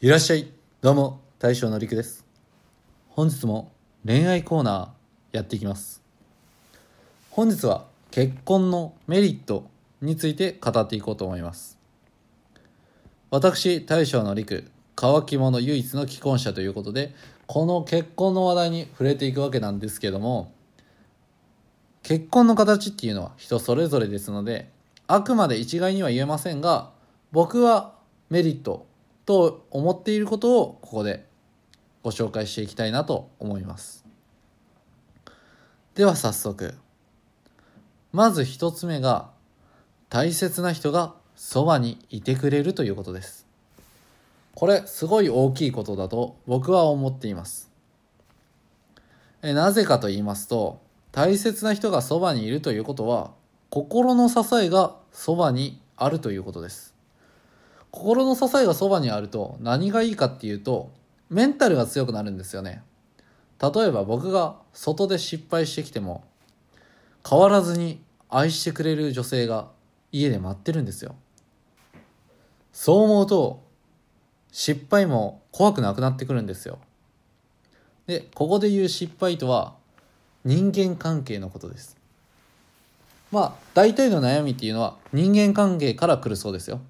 いらっしゃい。どうも大将のりくです。本日も恋愛コーナーやっていきます。本日は結婚のメリットについて語っていこうと思います。私大将のりく乾き物唯一の既婚者ということでこの結婚の話題に触れていくわけなんですけども結婚の形っていうのは人それぞれですのであくまで一概には言えませんが僕はメリットと思っていることをここでご紹介していきたいなと思います。では早速まず一つ目が大切な人がそばにいてくれるということです。これすごい大きいことだと僕は思っています。えなぜかと言いますと大切な人がそばにいるということは心の支えがそばにあるということです。心の支えがそばにあると何がいいかっていうとメンタルが強くなるんですよね。例えば僕が外で失敗してきても変わらずに愛してくれる女性が家で待ってるんですよ。そう思うと失敗も怖くなくなってくるんですよ。でここで言う失敗とは人間関係のことです。まあ大体の悩みっていうのは人間関係から来るそうですよ。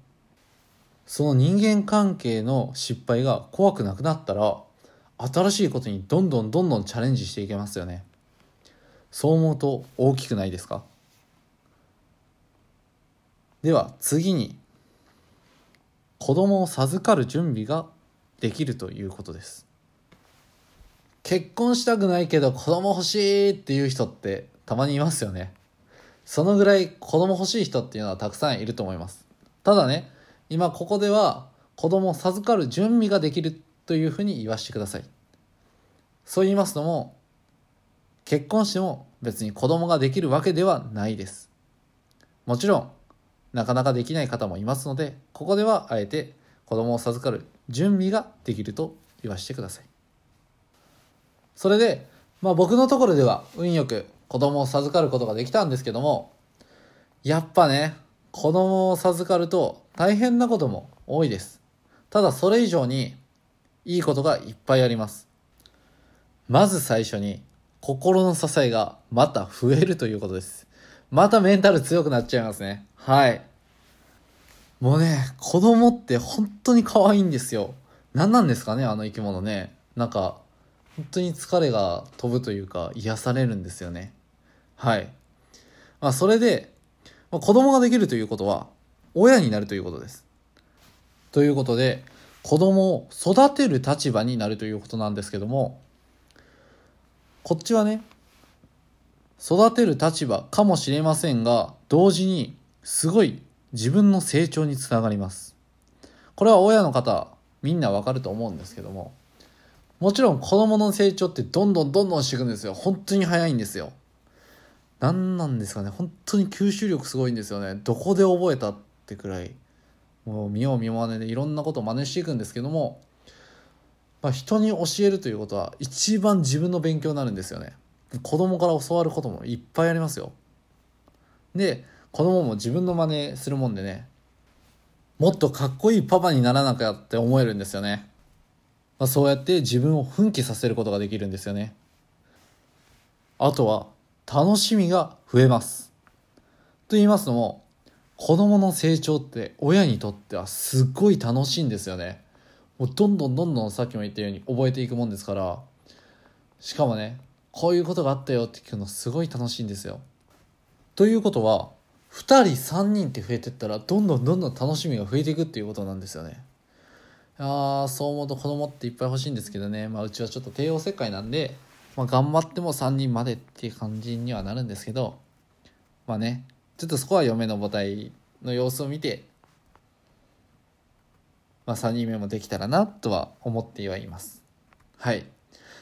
その人間関係の失敗が怖くなくなったら新しいことにどんどんどんどんチャレンジしていけますよね。そう思うと大きくないですか？では次に子供を授かる準備ができるということです。結婚したくないけど子供欲しいっていう人ってたまにいますよね。そのぐらい子供欲しい人っていうのはたくさんいると思います。ただね今ここでは子供を授かる準備ができるというふうに言わせてください。そう言いますのも結婚しても別に子供ができるわけではないです。もちろんなかなかできない方もいますのでここではあえて子供を授かる準備ができると言わせてください。それで、まあ、僕のところでは運よく子供を授かることができたんですけどもやっぱね子供を授かると大変なことも多いです。ただそれ以上にいいことがいっぱいあります。まず最初に心の支えがまた増えるということです。またメンタル強くなっちゃいますね。はい。もうね、子供って本当に可愛いんですよ。何なんですかね、あの生き物ね。なんか、本当に疲れが飛ぶというか、癒されるんですよね。はい。まあ、それで、まあ、子供ができるということは、親になるということです。ということで、子供を育てる立場になるということなんですけども、こっちはね、育てる立場かもしれませんが、同時にすごい自分の成長につながります。これは親の方、みんなわかると思うんですけども、もちろん子供の成長ってどんどんどんどんしていくんですよ。本当に早いんですよ。何なんですかね本当に吸収力すごいんですよねどこで覚えたっってくらい。もう見よう見まねでいろんなことを真似していくんですけども、まあ、人に教えるということは一番自分の勉強になるんですよね。子供から教わることもいっぱいありますよ。で子供も自分の真似するもんでねもっとかっこいいパパにならなきゃって思えるんですよね、まあ、そうやって自分を奮起させることができるんですよね。あとは楽しみが増えます。と言いますのも、子供の成長って親にとってはすっごい楽しいんですよね。もうどんどんどんどんさっきも言ったように覚えていくもんですから、しかもね、こういうことがあったよって聞くのすごい楽しいんですよ。ということは、2人3人って増えてったらどんどんどんどん楽しみが増えていくっていうことなんですよね。ああそう思うと子供っていっぱい欲しいんですけどね、まあ、うちはちょっと帝王切開なんでまあ、頑張っても3人までっていう感じにはなるんですけど、まあね、ちょっとそこは嫁の母体の様子を見て、まあ、3人目もできたらなとは思ってはいます。はい。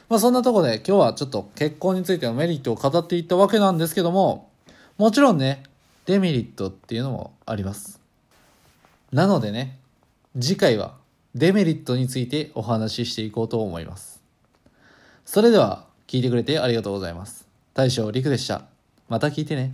まあそんなとこで今日はちょっと結婚についてのメリットを語っていったわけなんですけども、もちろんね、デメリットっていうのもあります。なのでね、次回はデメリットについてお話ししていこうと思います。それでは聞いてくれてありがとうございます。大将陸でした。また聞いてね。